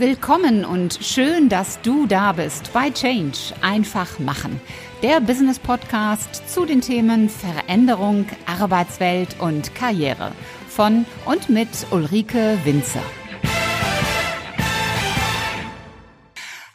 Willkommen und schön, dass du da bist bei Change. Einfach machen. Der Business Podcast zu den Themen Veränderung, Arbeitswelt und Karriere. Von und mit Ulrike Winzer.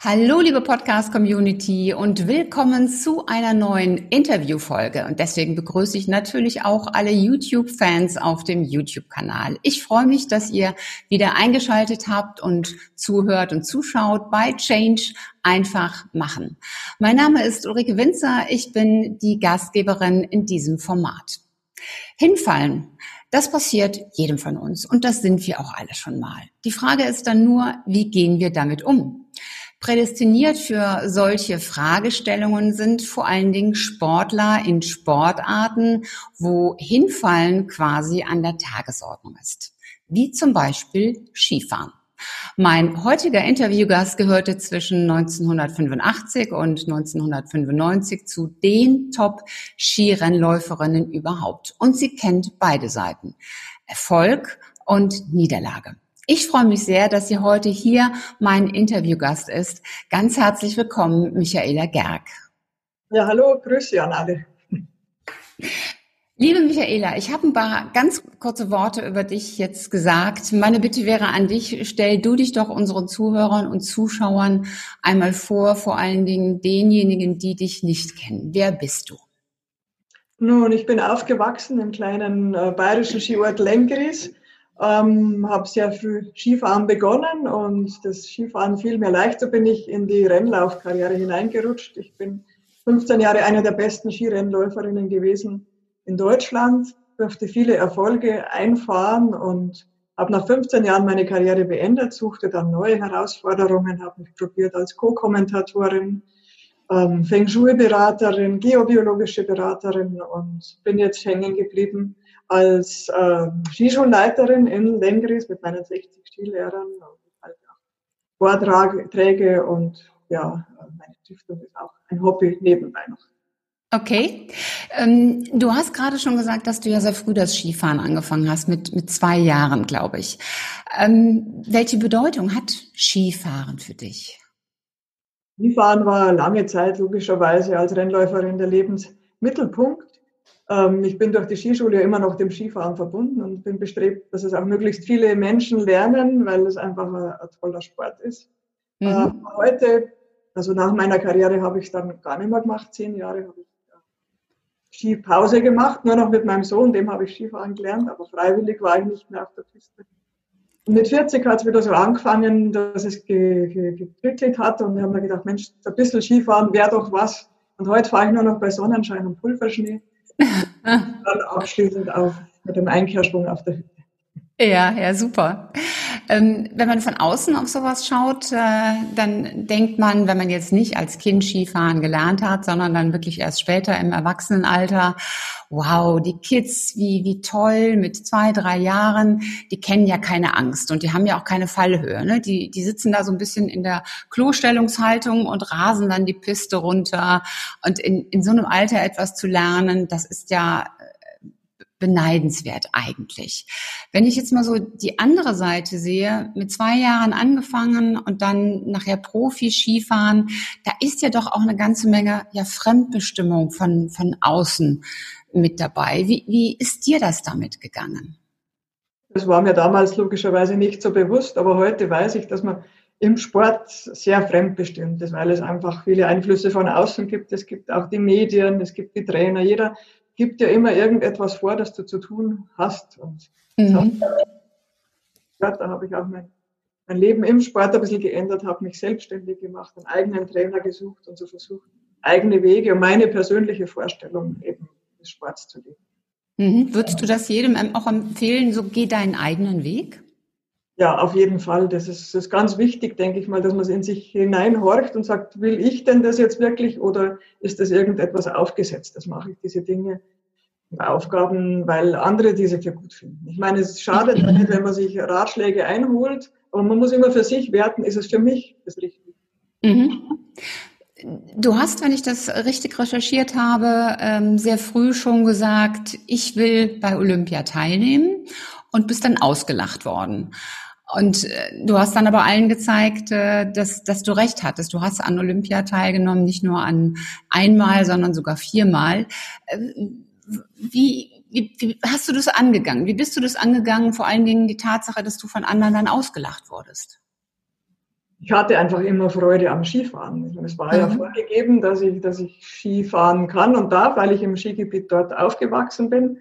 Hallo, liebe Podcast-Community und willkommen zu einer neuen Interview-Folge. Und deswegen begrüße ich natürlich auch alle YouTube-Fans auf dem YouTube-Kanal. Ich freue mich, dass ihr wieder eingeschaltet habt und zuhört und zuschaut bei Change einfach machen. Mein Name ist Ulrike Winzer. Ich bin die Gastgeberin in diesem Format. Hinfallen. Das passiert jedem von uns und das sind wir auch alle schon mal. Die Frage ist dann nur, wie gehen wir damit um? Prädestiniert für solche Fragestellungen sind vor allen Dingen Sportler in Sportarten, wo Hinfallen quasi an der Tagesordnung ist, wie zum Beispiel Skifahren. Mein heutiger Interviewgast gehörte zwischen 1985 und 1995 zu den Top-Skirennläuferinnen überhaupt. Und sie kennt beide Seiten. Erfolg und Niederlage. Ich freue mich sehr, dass sie heute hier mein Interviewgast ist. Ganz herzlich willkommen, Michaela Gerg. Ja, hallo, Grüße an alle. Liebe Michaela, ich habe ein paar ganz kurze Worte über dich jetzt gesagt. Meine Bitte wäre an dich, stell du dich doch unseren Zuhörern und Zuschauern einmal vor, vor allen Dingen denjenigen, die dich nicht kennen. Wer bist du? Nun, ich bin aufgewachsen im kleinen äh, bayerischen Skiort Lengries ähm, habe sehr früh Skifahren begonnen und das Skifahren fiel mir leicht. So bin ich in die Rennlaufkarriere hineingerutscht. Ich bin 15 Jahre eine der besten Skirennläuferinnen gewesen in Deutschland, durfte viele Erfolge einfahren und habe nach 15 Jahren meine Karriere beendet, suchte dann neue Herausforderungen, habe mich probiert als Co-Kommentatorin, ähm, Feng Shui-Beraterin, geobiologische Beraterin und bin jetzt hängen geblieben als äh, Skischulleiterin in Lengries mit meinen 60 Skilehrern halt Vorträge und ja, meine Stiftung ist auch ein Hobby nebenbei noch. Okay. Ähm, du hast gerade schon gesagt, dass du ja sehr früh das Skifahren angefangen hast, mit, mit zwei Jahren, glaube ich. Ähm, welche Bedeutung hat Skifahren für dich? Skifahren war lange Zeit logischerweise als Rennläuferin der Lebensmittelpunkt. Ähm, ich bin durch die Skischule immer noch dem Skifahren verbunden und bin bestrebt, dass es auch möglichst viele Menschen lernen, weil es einfach ein, ein toller Sport ist. Mhm. Äh, heute, also nach meiner Karriere habe ich es dann gar nicht mehr gemacht. Zehn Jahre habe ich Skipause gemacht, nur noch mit meinem Sohn, dem habe ich Skifahren gelernt, aber freiwillig war ich nicht mehr auf der Piste. Und mit 40 hat es wieder so angefangen, dass es geprickelt ge ge hat und ich habe mir gedacht, Mensch, ein bisschen Skifahren wäre doch was. Und heute fahre ich nur noch bei Sonnenschein und Pulverschnee dann abschließend auch mit dem Einkehrsprung auf der Hütte. Ja, ja, super. Ähm, wenn man von außen auf sowas schaut, äh, dann denkt man, wenn man jetzt nicht als Kind Skifahren gelernt hat, sondern dann wirklich erst später im Erwachsenenalter, wow, die Kids, wie, wie toll, mit zwei, drei Jahren, die kennen ja keine Angst und die haben ja auch keine Fallhöhe. Ne? Die, die sitzen da so ein bisschen in der Klostellungshaltung und rasen dann die Piste runter. Und in, in so einem Alter etwas zu lernen, das ist ja beneidenswert eigentlich. Wenn ich jetzt mal so die andere Seite sehe, mit zwei Jahren angefangen und dann nachher Profi-Skifahren, da ist ja doch auch eine ganze Menge ja Fremdbestimmung von, von außen mit dabei. Wie, wie ist dir das damit gegangen? Das war mir damals logischerweise nicht so bewusst, aber heute weiß ich, dass man im Sport sehr fremdbestimmt ist, weil es einfach viele Einflüsse von außen gibt. Es gibt auch die Medien, es gibt die Trainer. Jeder gibt dir immer irgendetwas vor, das du zu tun hast. Und mhm. da habe ich auch mein, mein Leben im Sport ein bisschen geändert, habe mich selbstständig gemacht, einen eigenen Trainer gesucht und so versucht, eigene Wege und meine persönliche Vorstellung eben des Sports zu leben. Mhm. Würdest du das jedem auch empfehlen, so geh deinen eigenen Weg? Ja, auf jeden Fall. Das ist, ist ganz wichtig, denke ich mal, dass man in sich hineinhorcht und sagt, will ich denn das jetzt wirklich oder ist das irgendetwas aufgesetzt? Das mache ich diese Dinge, Aufgaben, weil andere diese für gut finden. Ich meine, es schadet nicht, wenn man sich Ratschläge einholt, aber man muss immer für sich werten, ist es für mich das Richtige. Mhm. Du hast, wenn ich das richtig recherchiert habe, ähm, sehr früh schon gesagt, ich will bei Olympia teilnehmen und bist dann ausgelacht worden. Und äh, du hast dann aber allen gezeigt, äh, dass, dass du recht hattest. Du hast an Olympia teilgenommen, nicht nur an einmal, sondern sogar viermal. Äh, wie, wie, wie hast du das angegangen? Wie bist du das angegangen? Vor allen Dingen die Tatsache, dass du von anderen dann ausgelacht wurdest. Ich hatte einfach immer Freude am Skifahren. Es war mhm. ja vorgegeben, dass ich, dass ich Skifahren kann und darf, weil ich im Skigebiet dort aufgewachsen bin.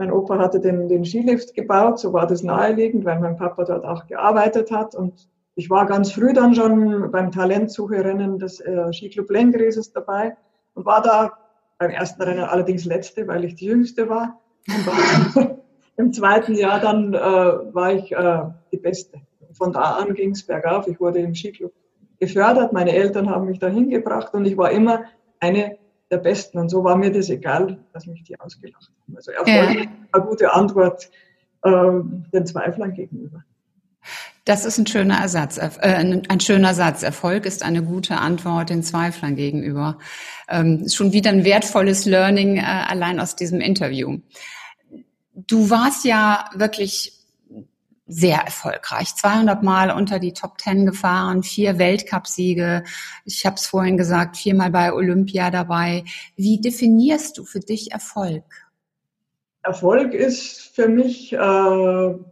Mein Opa hatte den, den Skilift gebaut, so war das naheliegend, weil mein Papa dort auch gearbeitet hat. Und ich war ganz früh dann schon beim Talentsucherennen des äh, Skiclub Lenggreses dabei und war da beim ersten Rennen allerdings letzte, weil ich die jüngste war. Und im zweiten Jahr dann äh, war ich äh, die Beste. Von da an ging es bergauf. Ich wurde im Skiclub gefördert. Meine Eltern haben mich da hingebracht und ich war immer eine der Besten. Und so war mir das egal, dass mich die ausgelacht haben. Also Erfolg ja. eine gute Antwort äh, den Zweiflern gegenüber. Das ist ein schöner Ersatz, äh, ein schöner Satz. Erfolg ist eine gute Antwort den Zweiflern gegenüber. Ähm, schon wieder ein wertvolles Learning äh, allein aus diesem Interview. Du warst ja wirklich sehr erfolgreich. 200 Mal unter die Top 10 gefahren, vier Weltcupsiege. Ich habe es vorhin gesagt, viermal bei Olympia dabei. Wie definierst du für dich Erfolg? Erfolg ist für mich, äh, wie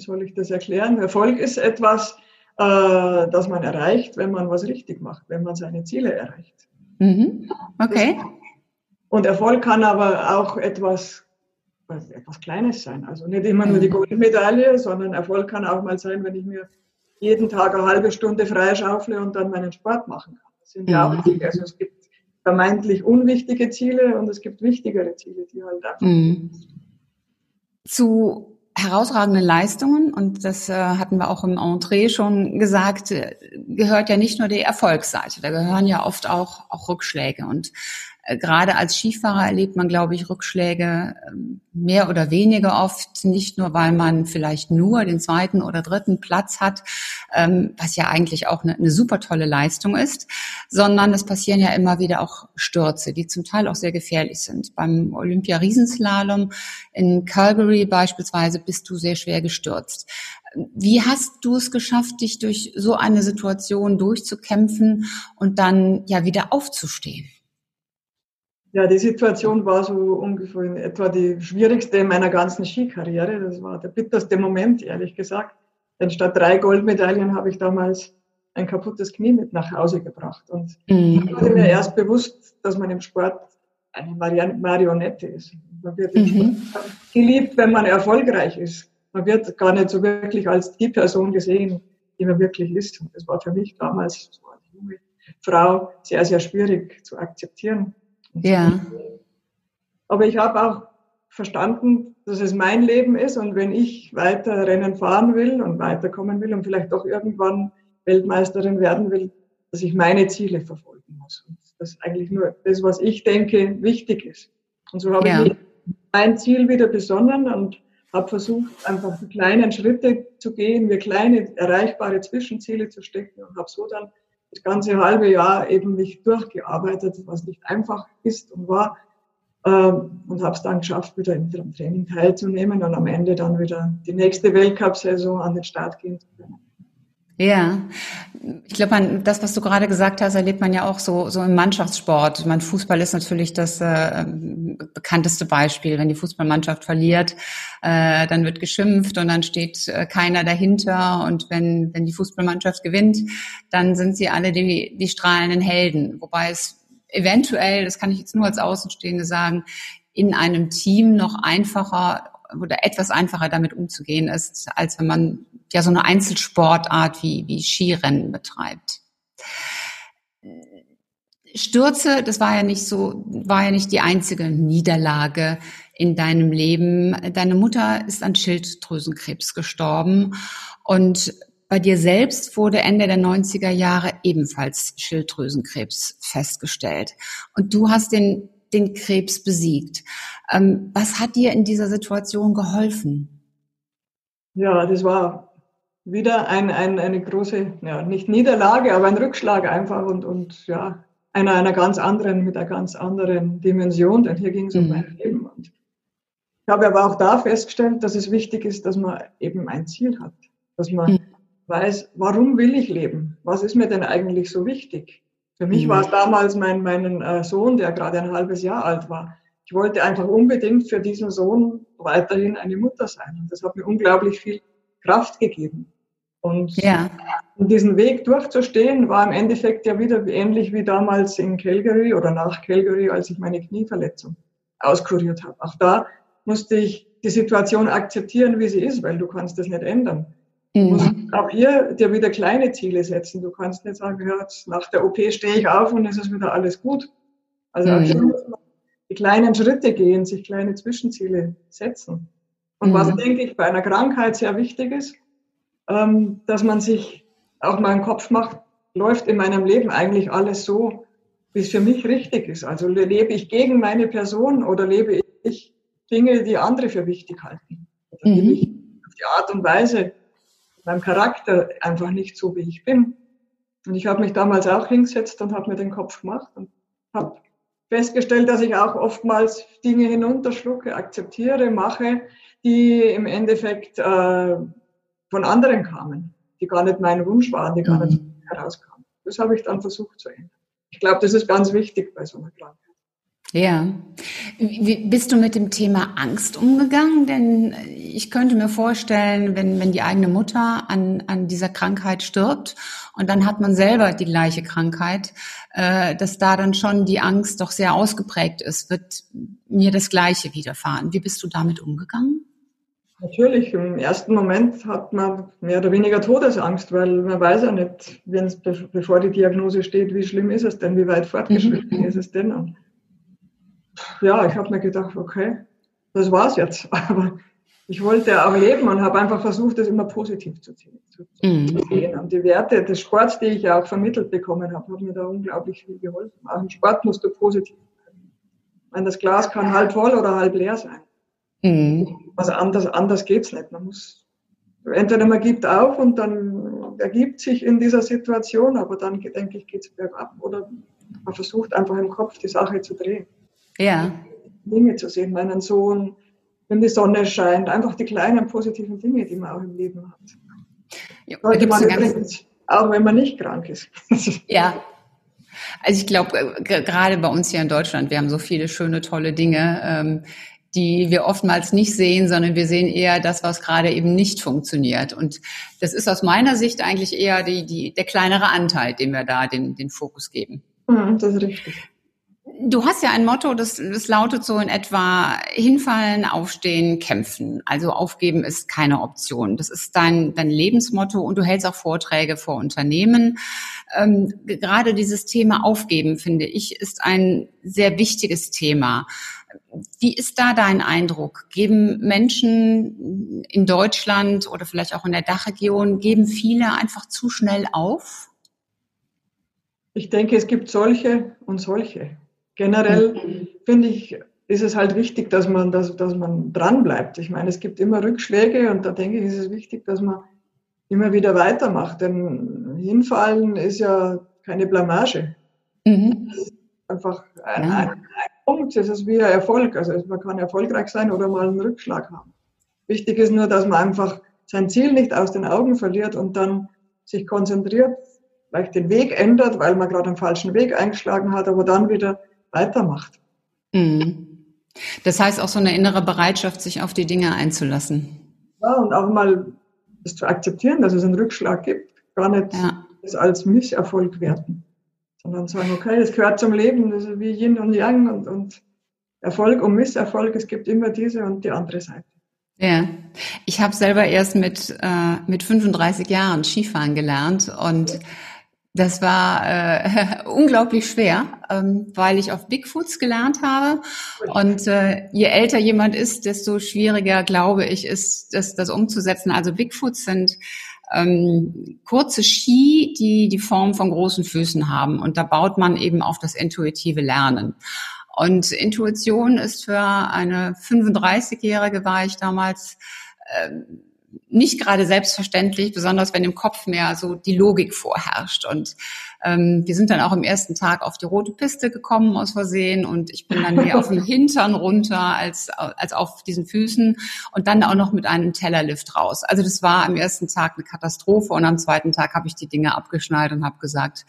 soll ich das erklären? Erfolg ist etwas, äh, das man erreicht, wenn man was richtig macht, wenn man seine Ziele erreicht. Mhm. Okay. Und Erfolg kann aber auch etwas etwas Kleines sein. Also nicht immer nur die mhm. Goldmedaille, sondern Erfolg kann auch mal sein, wenn ich mir jeden Tag eine halbe Stunde freischaufle und dann meinen Sport machen kann. Das sind ja auch mhm. wichtig. Also es gibt vermeintlich unwichtige Ziele und es gibt wichtigere Ziele, die halt einfach. Mhm. Zu herausragenden Leistungen, und das äh, hatten wir auch im Entree schon gesagt, äh, gehört ja nicht nur die Erfolgsseite, da gehören ja oft auch, auch Rückschläge. Und gerade als Skifahrer erlebt man, glaube ich, Rückschläge ähm, mehr oder weniger oft, nicht nur, weil man vielleicht nur den zweiten oder dritten Platz hat, ähm, was ja eigentlich auch eine, eine super tolle Leistung ist, sondern es passieren ja immer wieder auch Stürze, die zum Teil auch sehr gefährlich sind. Beim Olympia-Riesenslalom in Calgary beispielsweise bist du sehr schwer gestürzt. Wie hast du es geschafft, dich durch so eine Situation durchzukämpfen und dann ja wieder aufzustehen? Ja, die Situation war so ungefähr in etwa die schwierigste in meiner ganzen Skikarriere. Das war der bitterste Moment, ehrlich gesagt. Denn statt drei Goldmedaillen habe ich damals ein kaputtes Knie mit nach Hause gebracht. Und mhm. ich wurde mir erst bewusst, dass man im Sport eine Marionette ist. Man wird mhm. geliebt, wenn man erfolgreich ist. Man wird gar nicht so wirklich als die Person gesehen, die man wirklich ist. Und das war für mich damals so eine junge Frau sehr, sehr schwierig zu akzeptieren. Ja. Aber ich habe auch verstanden, dass es mein Leben ist und wenn ich weiter Rennen fahren will und weiterkommen will und vielleicht doch irgendwann Weltmeisterin werden will, dass ich meine Ziele verfolgen muss. Und dass eigentlich nur das, was ich denke, wichtig ist. Und so habe ja. ich mein Ziel wieder besonnen und habe versucht, einfach die kleinen Schritte zu gehen, mir kleine erreichbare Zwischenziele zu stecken und habe so dann das ganze halbe Jahr eben mich durchgearbeitet, was nicht einfach ist und war. Ähm, und habe es dann geschafft, wieder im Training teilzunehmen und am Ende dann wieder die nächste Weltcup-Saison an den Start gehen zu können. Ja, ich glaube, das, was du gerade gesagt hast, erlebt man ja auch so, so im Mannschaftssport. Mein Fußball ist natürlich das äh, bekannteste Beispiel. Wenn die Fußballmannschaft verliert, äh, dann wird geschimpft und dann steht äh, keiner dahinter. Und wenn, wenn die Fußballmannschaft gewinnt, dann sind sie alle die, die strahlenden Helden. Wobei es eventuell, das kann ich jetzt nur als Außenstehende sagen, in einem Team noch einfacher oder etwas einfacher damit umzugehen ist, als wenn man ja so eine Einzelsportart wie, wie Skirennen betreibt. Stürze, das war ja nicht so, war ja nicht die einzige Niederlage in deinem Leben. Deine Mutter ist an Schilddrüsenkrebs gestorben und bei dir selbst wurde Ende der 90er Jahre ebenfalls Schilddrüsenkrebs festgestellt. Und du hast den, den Krebs besiegt. Ähm, was hat dir in dieser Situation geholfen? Ja, das war wieder ein, ein, eine große, ja, nicht Niederlage, aber ein Rückschlag einfach und, und ja, einer, einer ganz anderen, mit einer ganz anderen Dimension, denn hier ging es um mhm. mein Leben. Und ich habe aber auch da festgestellt, dass es wichtig ist, dass man eben ein Ziel hat. dass man mhm. weiß, warum will ich leben? Was ist mir denn eigentlich so wichtig? Für mich mhm. war es damals mein, mein äh, Sohn, der gerade ein halbes Jahr alt war. Ich wollte einfach unbedingt für diesen Sohn weiterhin eine Mutter sein. Und das hat mir unglaublich viel Kraft gegeben. Und ja. diesen Weg durchzustehen, war im Endeffekt ja wieder ähnlich wie damals in Calgary oder nach Calgary, als ich meine Knieverletzung auskuriert habe. Auch da musste ich die Situation akzeptieren, wie sie ist, weil du kannst das nicht ändern. Du musst mhm. auch hier dir wieder kleine Ziele setzen. Du kannst nicht sagen, ja, nach der OP stehe ich auf und es ist wieder alles gut. Also auch hier mhm. muss man die kleinen Schritte gehen, sich kleine Zwischenziele setzen. Und was, mhm. denke ich, bei einer Krankheit sehr wichtig ist, ähm, dass man sich auch mal im Kopf macht, läuft in meinem Leben eigentlich alles so, wie es für mich richtig ist. Also lebe ich gegen meine Person oder lebe ich Dinge, die andere für wichtig halten? Oder lebe ich auf die Art und Weise, meinem Charakter einfach nicht so, wie ich bin. Und ich habe mich damals auch hingesetzt und habe mir den Kopf gemacht und habe festgestellt, dass ich auch oftmals Dinge hinunterschlucke, akzeptiere, mache, die im Endeffekt äh, von anderen kamen, die gar nicht mein Wunsch waren, die gar nicht mhm. herauskamen. Das habe ich dann versucht zu ändern. Ich glaube, das ist ganz wichtig bei so einer Krankheit. Ja. Wie bist du mit dem Thema Angst umgegangen? Denn ich könnte mir vorstellen, wenn, wenn die eigene Mutter an, an dieser Krankheit stirbt und dann hat man selber die gleiche Krankheit, äh, dass da dann schon die Angst doch sehr ausgeprägt ist. Wird mir das Gleiche widerfahren? Wie bist du damit umgegangen? Natürlich, im ersten Moment hat man mehr oder weniger Todesangst, weil man weiß ja nicht, wenn's, bevor die Diagnose steht, wie schlimm ist es denn, wie weit fortgeschritten mhm. ist es denn. Und ja, ich habe mir gedacht, okay, das war's jetzt. Aber ich wollte auch leben und habe einfach versucht, das immer positiv zu sehen. Mhm. Und die Werte des Sports, die ich auch vermittelt bekommen habe, haben mir da unglaublich viel geholfen. Auch im Sport musst du positiv sein. Meine, das Glas kann halb voll oder halb leer sein. Mhm. Also anders, anders geht's nicht. Man muss, entweder man gibt auf und dann ergibt sich in dieser Situation, aber dann, denke ich, geht's bergab. Oder man versucht einfach im Kopf die Sache zu drehen. Ja. Dinge zu sehen, meinen Sohn, wenn die Sonne scheint, einfach die kleinen positiven Dinge, die man auch im Leben hat. Ja, Sollte man übrigens, auch wenn man nicht krank ist. Ja. Also ich glaube, äh, gerade bei uns hier in Deutschland, wir haben so viele schöne, tolle Dinge, ähm, die wir oftmals nicht sehen, sondern wir sehen eher das, was gerade eben nicht funktioniert. Und das ist aus meiner Sicht eigentlich eher die, die, der kleinere Anteil, dem wir da den, den Fokus geben. Mhm, das ist richtig. Du hast ja ein Motto, das, das lautet so in etwa hinfallen, aufstehen, kämpfen. Also aufgeben ist keine Option. Das ist dein, dein Lebensmotto und du hältst auch Vorträge vor Unternehmen. Ähm, gerade dieses Thema Aufgeben, finde ich, ist ein sehr wichtiges Thema. Wie ist da dein Eindruck? Geben Menschen in Deutschland oder vielleicht auch in der Dachregion, geben viele einfach zu schnell auf? Ich denke, es gibt solche und solche. Generell mhm. finde ich, ist es halt wichtig, dass man, dass, dass man dran bleibt. Ich meine, es gibt immer Rückschläge und da denke ich, ist es wichtig, dass man immer wieder weitermacht. Denn hinfallen ist ja keine Blamage. Mhm. einfach ein, ja. ein, ein, Punkt. Es ist wie ein Erfolg. Also man kann erfolgreich sein oder mal einen Rückschlag haben. Wichtig ist nur, dass man einfach sein Ziel nicht aus den Augen verliert und dann sich konzentriert, vielleicht den Weg ändert, weil man gerade einen falschen Weg eingeschlagen hat, aber dann wieder weitermacht. Mhm. Das heißt auch so eine innere Bereitschaft, sich auf die Dinge einzulassen. Ja, und auch mal das zu akzeptieren, dass es einen Rückschlag gibt, gar nicht ja. das als Misserfolg werten, sondern sagen, okay, das gehört zum Leben, das ist wie Yin und Yang und, und Erfolg und Misserfolg, es gibt immer diese und die andere Seite. Ja, ich habe selber erst mit, äh, mit 35 Jahren Skifahren gelernt und das war äh, unglaublich schwer, ähm, weil ich auf Bigfoots gelernt habe. Und äh, je älter jemand ist, desto schwieriger, glaube ich, ist das, das umzusetzen. Also Bigfoots sind ähm, kurze Ski, die die Form von großen Füßen haben. Und da baut man eben auf das intuitive Lernen. Und Intuition ist für eine 35-Jährige war ich damals, äh, nicht gerade selbstverständlich, besonders wenn im Kopf mehr so die Logik vorherrscht. Und ähm, wir sind dann auch im ersten Tag auf die rote Piste gekommen aus Versehen und ich bin dann mehr auf dem Hintern runter als, als auf diesen Füßen und dann auch noch mit einem Tellerlift raus. Also das war am ersten Tag eine Katastrophe und am zweiten Tag habe ich die Dinge abgeschnallt und habe gesagt,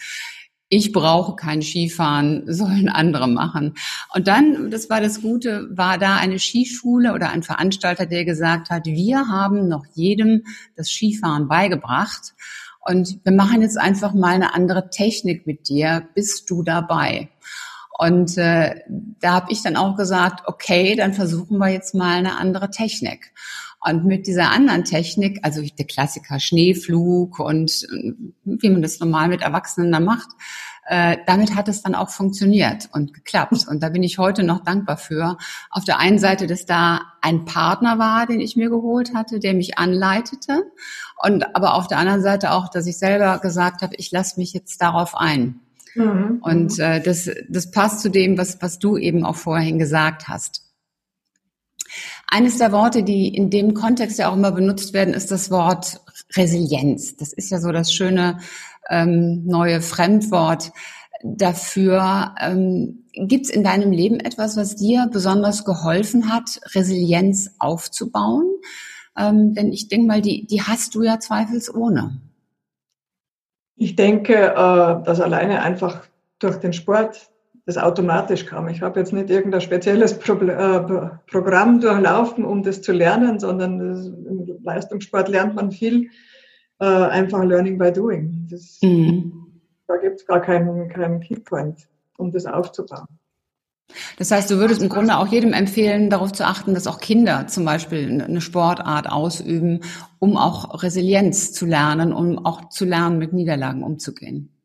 ich brauche kein Skifahren, sollen andere machen. Und dann, das war das Gute, war da eine Skischule oder ein Veranstalter, der gesagt hat, wir haben noch jedem das Skifahren beigebracht und wir machen jetzt einfach mal eine andere Technik mit dir. Bist du dabei? Und äh, da habe ich dann auch gesagt, okay, dann versuchen wir jetzt mal eine andere Technik. Und mit dieser anderen Technik, also der Klassiker Schneeflug und äh, wie man das normal mit Erwachsenen da macht, äh, damit hat es dann auch funktioniert und geklappt. Und da bin ich heute noch dankbar für. Auf der einen Seite, dass da ein Partner war, den ich mir geholt hatte, der mich anleitete. Und aber auf der anderen Seite auch, dass ich selber gesagt habe, ich lasse mich jetzt darauf ein. Mhm. Und äh, das, das passt zu dem, was, was du eben auch vorhin gesagt hast. Eines der Worte, die in dem Kontext ja auch immer benutzt werden, ist das Wort Resilienz. Das ist ja so das schöne ähm, neue Fremdwort dafür. Ähm, Gibt es in deinem Leben etwas, was dir besonders geholfen hat, Resilienz aufzubauen? Ähm, denn ich denke mal, die, die hast du ja zweifelsohne. Ich denke, äh, dass alleine einfach durch den Sport das automatisch kam. Ich habe jetzt nicht irgendein spezielles Pro äh, Programm durchlaufen, um das zu lernen, sondern das, im Leistungssport lernt man viel äh, einfach Learning by Doing. Das, mhm. Da gibt es gar keinen, keinen Keypoint, um das aufzubauen. Das heißt, du würdest im Grunde auch jedem empfehlen, darauf zu achten, dass auch Kinder zum Beispiel eine Sportart ausüben, um auch Resilienz zu lernen, um auch zu lernen, mit Niederlagen umzugehen.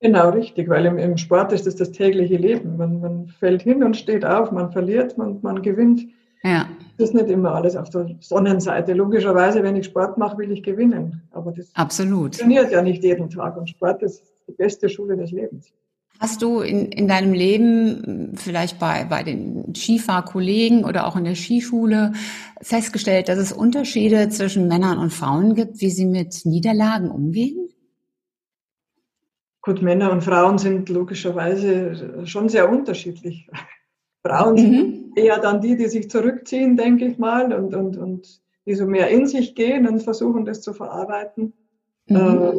Genau, richtig, weil im, im Sport ist das das tägliche Leben. Man, man fällt hin und steht auf, man verliert, man, man gewinnt. Ja. Das ist nicht immer alles auf der Sonnenseite. Logischerweise, wenn ich Sport mache, will ich gewinnen. Aber das Absolut. funktioniert ja nicht jeden Tag. Und Sport ist die beste Schule des Lebens. Hast du in, in deinem Leben, vielleicht bei, bei den Skifahrkollegen oder auch in der Skischule, festgestellt, dass es Unterschiede zwischen Männern und Frauen gibt, wie sie mit Niederlagen umgehen? Gut, Männer und Frauen sind logischerweise schon sehr unterschiedlich. Frauen sind mhm. eher dann die, die sich zurückziehen, denke ich mal, und, und, und die so mehr in sich gehen und versuchen, das zu verarbeiten. Mhm. Äh,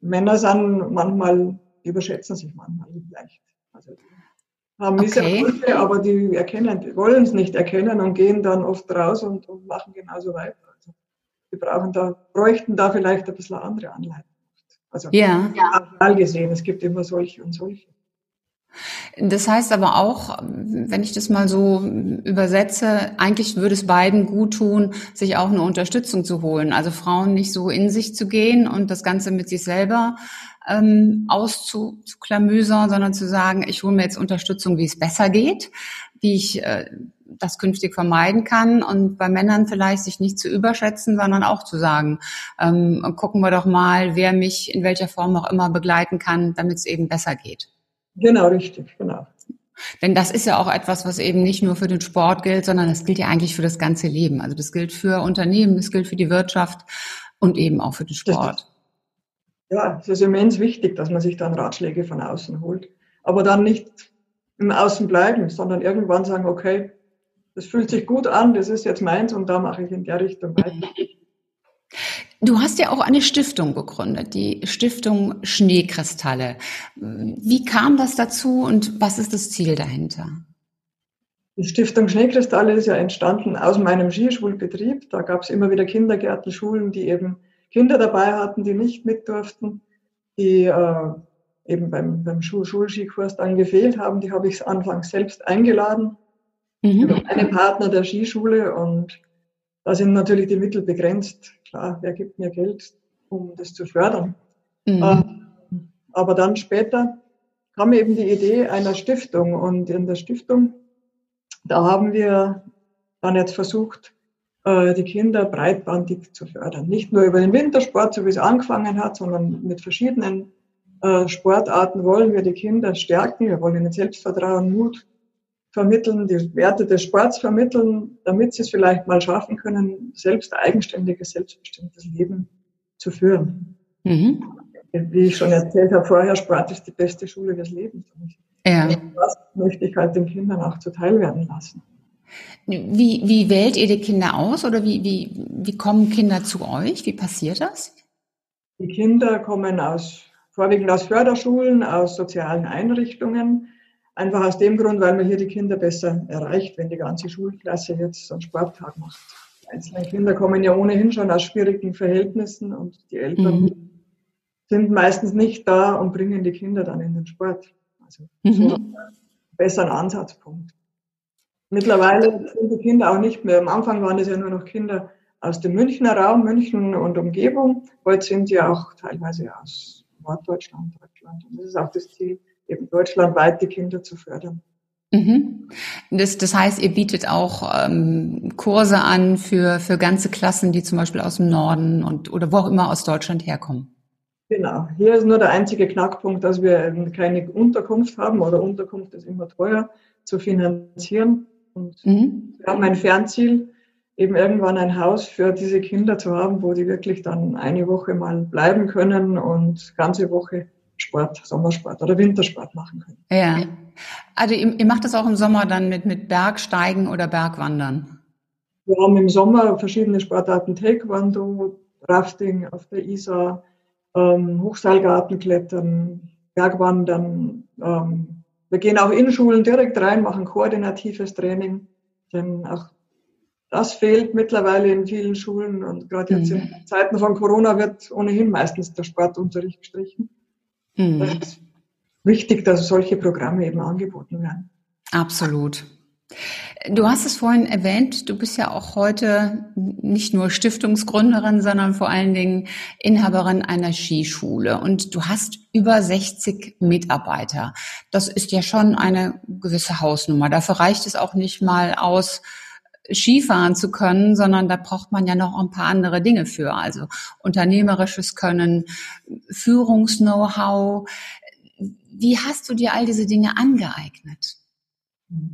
Männer sind manchmal, überschätzen sich manchmal leicht. Also haben okay. Misseralte, aber die erkennen, wollen es nicht erkennen und gehen dann oft raus und, und machen genauso weiter. Also die brauchen da, bräuchten da vielleicht ein bisschen andere Anleitung. Also ja. ja. gesehen, es gibt immer solche und solche. Das heißt aber auch, wenn ich das mal so übersetze, eigentlich würde es beiden gut tun, sich auch eine Unterstützung zu holen. Also Frauen nicht so in sich zu gehen und das Ganze mit sich selber ähm, auszuklamüsern, sondern zu sagen, ich hole mir jetzt Unterstützung, wie es besser geht, wie ich äh, das künftig vermeiden kann und bei Männern vielleicht sich nicht zu überschätzen, sondern auch zu sagen, ähm, gucken wir doch mal, wer mich in welcher Form auch immer begleiten kann, damit es eben besser geht. Genau, richtig, genau. Denn das ist ja auch etwas, was eben nicht nur für den Sport gilt, sondern das gilt ja eigentlich für das ganze Leben. Also das gilt für Unternehmen, das gilt für die Wirtschaft und eben auch für den Sport. Ja, es ist immens wichtig, dass man sich dann Ratschläge von außen holt. Aber dann nicht im Außen bleiben, sondern irgendwann sagen, okay, das fühlt sich gut an, das ist jetzt meins und da mache ich in der Richtung weiter. Du hast ja auch eine Stiftung gegründet, die Stiftung Schneekristalle. Wie kam das dazu und was ist das Ziel dahinter? Die Stiftung Schneekristalle ist ja entstanden aus meinem Skischulbetrieb. Da gab es immer wieder Kindergärten, Schulen, die eben Kinder dabei hatten, die nicht mit durften, die äh, eben beim, beim Schul Schulskikurs dann gefehlt haben. Die habe ich anfangs selbst eingeladen mhm. einen Partner der Skischule und da sind natürlich die Mittel begrenzt. Klar, wer gibt mir Geld, um das zu fördern? Mhm. Ähm, aber dann später kam eben die Idee einer Stiftung und in der Stiftung, da haben wir dann jetzt versucht, äh, die Kinder breitbandig zu fördern. Nicht nur über den Wintersport, so wie es angefangen hat, sondern mit verschiedenen äh, Sportarten wollen wir die Kinder stärken. Wir wollen ihnen Selbstvertrauen, Mut vermitteln, die Werte des Sports vermitteln, damit sie es vielleicht mal schaffen können, selbst eigenständiges, selbstbestimmtes Leben zu führen. Mhm. Wie ich schon erzählt habe vorher, Sport ist die beste Schule des Lebens. Ja. Das möchte ich halt den Kindern auch zuteil werden lassen. Wie, wie wählt ihr die Kinder aus oder wie, wie, wie kommen Kinder zu euch? Wie passiert das? Die Kinder kommen aus, vorwiegend aus Förderschulen, aus sozialen Einrichtungen. Einfach aus dem Grund, weil man hier die Kinder besser erreicht, wenn die ganze Schulklasse jetzt so einen Sporttag macht. Die einzelnen Kinder kommen ja ohnehin schon aus schwierigen Verhältnissen und die Eltern mhm. sind meistens nicht da und bringen die Kinder dann in den Sport. Also mhm. so einen besseren Ansatzpunkt. Mittlerweile sind die Kinder auch nicht mehr. Am Anfang waren es ja nur noch Kinder aus dem Münchner Raum, München und Umgebung. Heute sind sie auch teilweise aus Norddeutschland, Deutschland. Und das ist auch das Ziel, eben deutschlandweit die Kinder zu fördern. Mhm. Das, das heißt, ihr bietet auch ähm, Kurse an für, für ganze Klassen, die zum Beispiel aus dem Norden und oder wo auch immer aus Deutschland herkommen. Genau. Hier ist nur der einzige Knackpunkt, dass wir keine Unterkunft haben oder Unterkunft ist immer teuer zu finanzieren. Und mhm. wir haben ein Fernziel, eben irgendwann ein Haus für diese Kinder zu haben, wo die wirklich dann eine Woche mal bleiben können und ganze Woche Sport, Sommersport oder Wintersport machen können. Ja. Also ihr, ihr macht das auch im Sommer dann mit, mit Bergsteigen oder Bergwandern? Wir haben im Sommer verschiedene Sportarten, Taekwondo, Rafting auf der Isar, ähm, Hochseilgartenklettern, Bergwandern. Ähm, wir gehen auch in Schulen direkt rein, machen koordinatives Training, denn auch das fehlt mittlerweile in vielen Schulen und gerade jetzt mhm. in Zeiten von Corona wird ohnehin meistens der Sportunterricht gestrichen. Mhm. Das ist wichtig, dass solche Programme eben angeboten werden. Absolut. Du hast es vorhin erwähnt, du bist ja auch heute nicht nur Stiftungsgründerin, sondern vor allen Dingen Inhaberin einer Skischule und du hast über 60 Mitarbeiter. Das ist ja schon eine gewisse Hausnummer. Dafür reicht es auch nicht mal aus, Skifahren zu können, sondern da braucht man ja noch ein paar andere Dinge für. Also unternehmerisches Können, Führungs-Know-how. Wie hast du dir all diese Dinge angeeignet?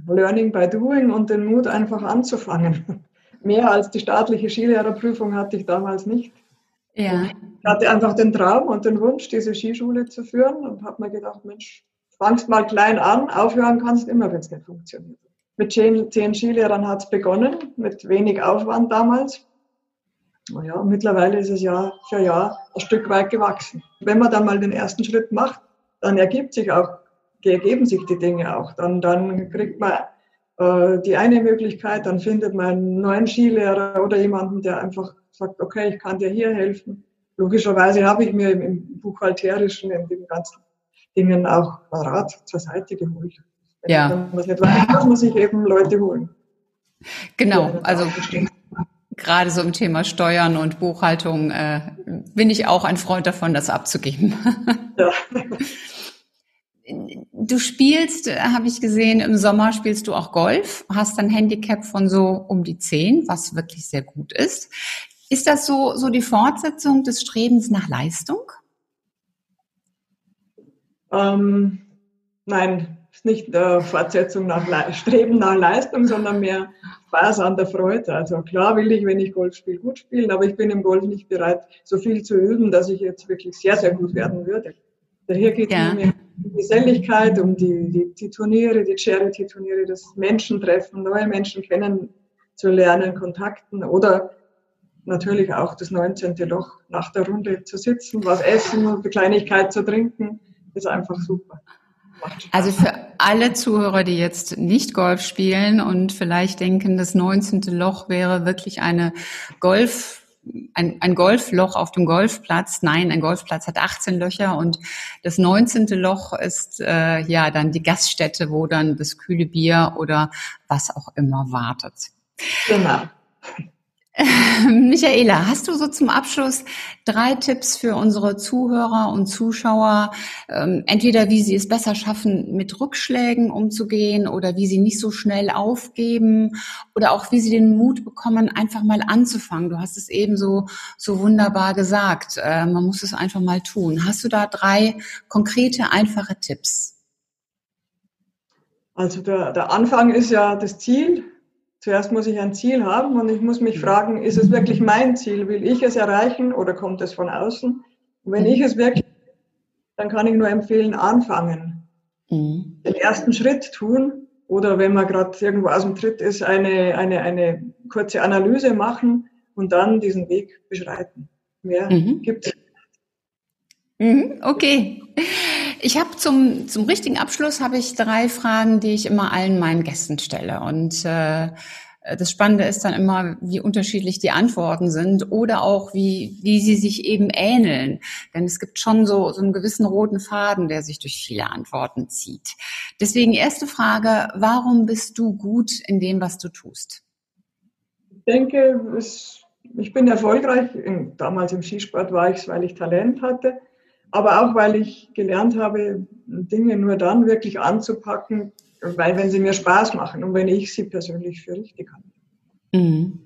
Learning by doing und den Mut einfach anzufangen. Mehr als die staatliche Skilehrerprüfung hatte ich damals nicht. Ja. Ich hatte einfach den Traum und den Wunsch, diese Skischule zu führen und habe mir gedacht, Mensch, fangst mal klein an, aufhören kannst immer, wenn es nicht funktioniert. Mit zehn, zehn Skilehrern hat es begonnen, mit wenig Aufwand damals. Naja, mittlerweile ist es Jahr für Jahr ein Stück weit gewachsen. Wenn man dann mal den ersten Schritt macht, dann ergibt sich auch ergeben sich die Dinge auch. Dann, dann kriegt man äh, die eine Möglichkeit, dann findet man einen neuen Skilehrer oder jemanden, der einfach sagt, okay, ich kann dir hier helfen. Logischerweise habe ich mir im, im Buchhalterischen, in den ganzen Dingen auch Rat zur Seite geholt. Wenn ja. man was nicht weiß, muss sich eben Leute holen. Genau, also gerade so im Thema Steuern und Buchhaltung äh, bin ich auch ein Freund davon, das abzugeben. Ja. Du spielst, äh, habe ich gesehen, im Sommer spielst du auch Golf, hast ein Handicap von so um die zehn, was wirklich sehr gut ist. Ist das so, so die Fortsetzung des Strebens nach Leistung? Ähm, nein, ist nicht äh, Fortsetzung nach Le Streben nach Leistung, sondern mehr Spaß an der Freude. Also klar will ich, wenn ich Golf spiele, gut spielen, aber ich bin im Golf nicht bereit, so viel zu üben, dass ich jetzt wirklich sehr, sehr gut werden würde. Daher geht es ja. mir die Geselligkeit, um die, die, die Turniere, die Charity-Turniere, das Menschentreffen, neue Menschen kennenzulernen, Kontakten oder natürlich auch das 19. Loch nach der Runde zu sitzen, was essen und eine Kleinigkeit zu trinken, ist einfach super. Also für alle Zuhörer, die jetzt nicht Golf spielen und vielleicht denken, das 19. Loch wäre wirklich eine Golf ein, ein Golfloch auf dem Golfplatz. Nein, ein Golfplatz hat 18 Löcher und das 19. Loch ist äh, ja dann die Gaststätte, wo dann das kühle Bier oder was auch immer wartet. Genau. Michaela, hast du so zum Abschluss drei Tipps für unsere Zuhörer und Zuschauer, ähm, entweder wie sie es besser schaffen, mit Rückschlägen umzugehen oder wie sie nicht so schnell aufgeben oder auch wie sie den Mut bekommen, einfach mal anzufangen. Du hast es eben so, so wunderbar gesagt. Äh, man muss es einfach mal tun. Hast du da drei konkrete, einfache Tipps? Also der, der Anfang ist ja das Ziel. Zuerst muss ich ein Ziel haben und ich muss mich mhm. fragen, ist es wirklich mein Ziel? Will ich es erreichen oder kommt es von außen? Und wenn mhm. ich es wirklich, dann kann ich nur empfehlen, anfangen. Mhm. Den ersten Schritt tun oder wenn man gerade irgendwo aus dem Tritt ist, eine, eine, eine kurze Analyse machen und dann diesen Weg beschreiten. Mehr mhm. gibt es. Mhm, okay. Ich habe zum, zum richtigen Abschluss habe ich drei Fragen, die ich immer allen meinen Gästen stelle. Und äh, das Spannende ist dann immer, wie unterschiedlich die Antworten sind oder auch wie, wie sie sich eben ähneln. Denn es gibt schon so, so einen gewissen roten Faden, der sich durch viele Antworten zieht. Deswegen erste Frage, warum bist du gut in dem, was du tust? Ich denke, es, ich bin erfolgreich. Damals im Skisport war ich es, weil ich Talent hatte aber auch weil ich gelernt habe, Dinge nur dann wirklich anzupacken, weil wenn sie mir Spaß machen und wenn ich sie persönlich für richtig halte. Mhm.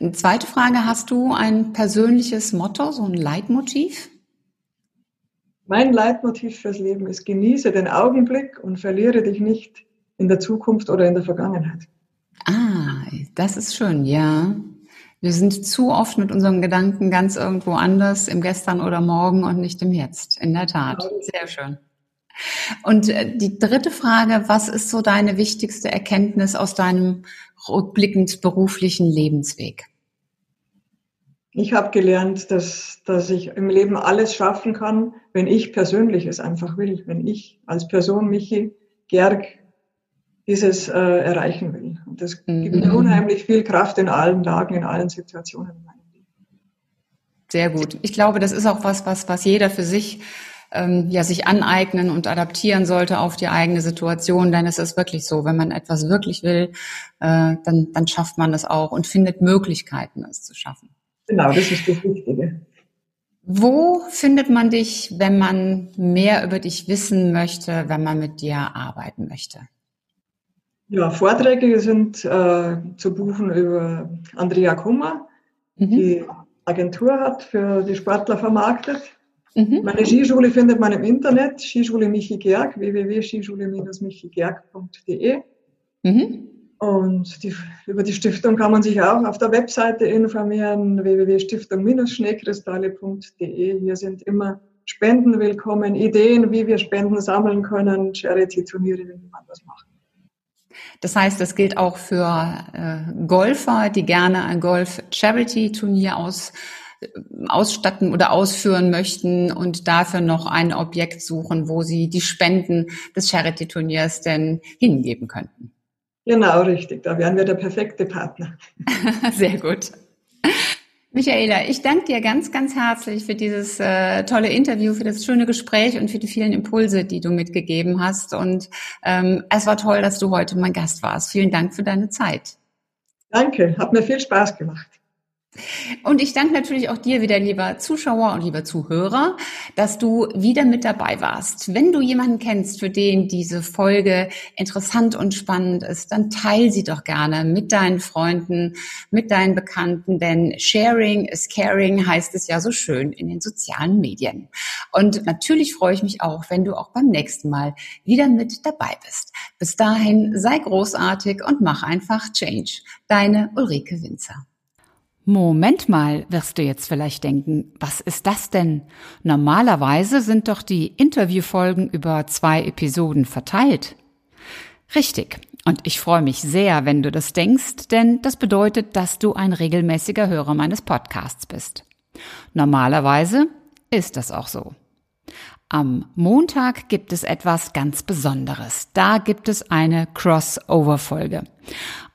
Eine zweite Frage, hast du ein persönliches Motto, so ein Leitmotiv? Mein Leitmotiv fürs Leben ist, genieße den Augenblick und verliere dich nicht in der Zukunft oder in der Vergangenheit. Ah, das ist schön, ja. Wir sind zu oft mit unseren Gedanken ganz irgendwo anders, im Gestern oder Morgen und nicht im Jetzt. In der Tat. Sehr schön. Und äh, die dritte Frage, was ist so deine wichtigste Erkenntnis aus deinem rückblickend beruflichen Lebensweg? Ich habe gelernt, dass, dass ich im Leben alles schaffen kann, wenn ich persönlich es einfach will, wenn ich als Person Michi Gerg dieses äh, erreichen will. Das mhm. gibt mir unheimlich viel Kraft in allen Lagen, in allen Situationen in meinem Leben. Sehr gut. Ich glaube, das ist auch was, was, was jeder für sich ähm, ja sich aneignen und adaptieren sollte auf die eigene Situation, denn es ist wirklich so, wenn man etwas wirklich will, äh, dann, dann schafft man das auch und findet Möglichkeiten, es zu schaffen. Genau, das ist das Wichtige. Wo findet man dich, wenn man mehr über dich wissen möchte, wenn man mit dir arbeiten möchte? Ja, Vorträge sind äh, zu buchen über Andrea Kummer, mhm. die Agentur hat für die Sportler vermarktet. Mhm. Meine Skischule findet man im Internet, Skischule Michi Gerg, www.skischule-michigerg.de. Mhm. Und die, über die Stiftung kann man sich auch auf der Webseite informieren, www.stiftung-schneekristalle.de. Hier sind immer Spenden willkommen, Ideen, wie wir Spenden sammeln können, Charity-Turniere, wie man das macht. Das heißt, das gilt auch für äh, Golfer, die gerne ein Golf-Charity-Turnier aus, äh, ausstatten oder ausführen möchten und dafür noch ein Objekt suchen, wo sie die Spenden des Charity-Turniers denn hingeben könnten. Genau, richtig. Da wären wir der perfekte Partner. Sehr gut. Michaela, ich danke dir ganz, ganz herzlich für dieses äh, tolle Interview, für das schöne Gespräch und für die vielen Impulse, die du mitgegeben hast. Und ähm, es war toll, dass du heute mein Gast warst. Vielen Dank für deine Zeit. Danke, hat mir viel Spaß gemacht. Und ich danke natürlich auch dir wieder, lieber Zuschauer und lieber Zuhörer, dass du wieder mit dabei warst. Wenn du jemanden kennst, für den diese Folge interessant und spannend ist, dann teil sie doch gerne mit deinen Freunden, mit deinen Bekannten, denn Sharing is Caring heißt es ja so schön in den sozialen Medien. Und natürlich freue ich mich auch, wenn du auch beim nächsten Mal wieder mit dabei bist. Bis dahin sei großartig und mach einfach Change. Deine Ulrike Winzer. Moment mal, wirst du jetzt vielleicht denken, was ist das denn? Normalerweise sind doch die Interviewfolgen über zwei Episoden verteilt. Richtig. Und ich freue mich sehr, wenn du das denkst, denn das bedeutet, dass du ein regelmäßiger Hörer meines Podcasts bist. Normalerweise ist das auch so. Am Montag gibt es etwas ganz Besonderes. Da gibt es eine Crossover-Folge.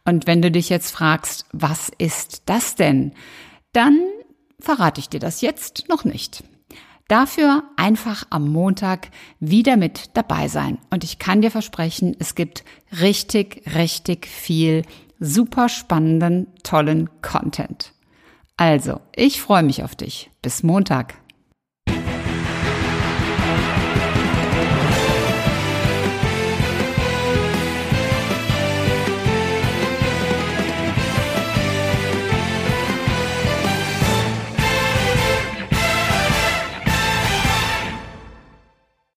Und wenn du dich jetzt fragst, was ist das denn? Dann verrate ich dir das jetzt noch nicht. Dafür einfach am Montag wieder mit dabei sein. Und ich kann dir versprechen, es gibt richtig, richtig viel super spannenden, tollen Content. Also, ich freue mich auf dich. Bis Montag.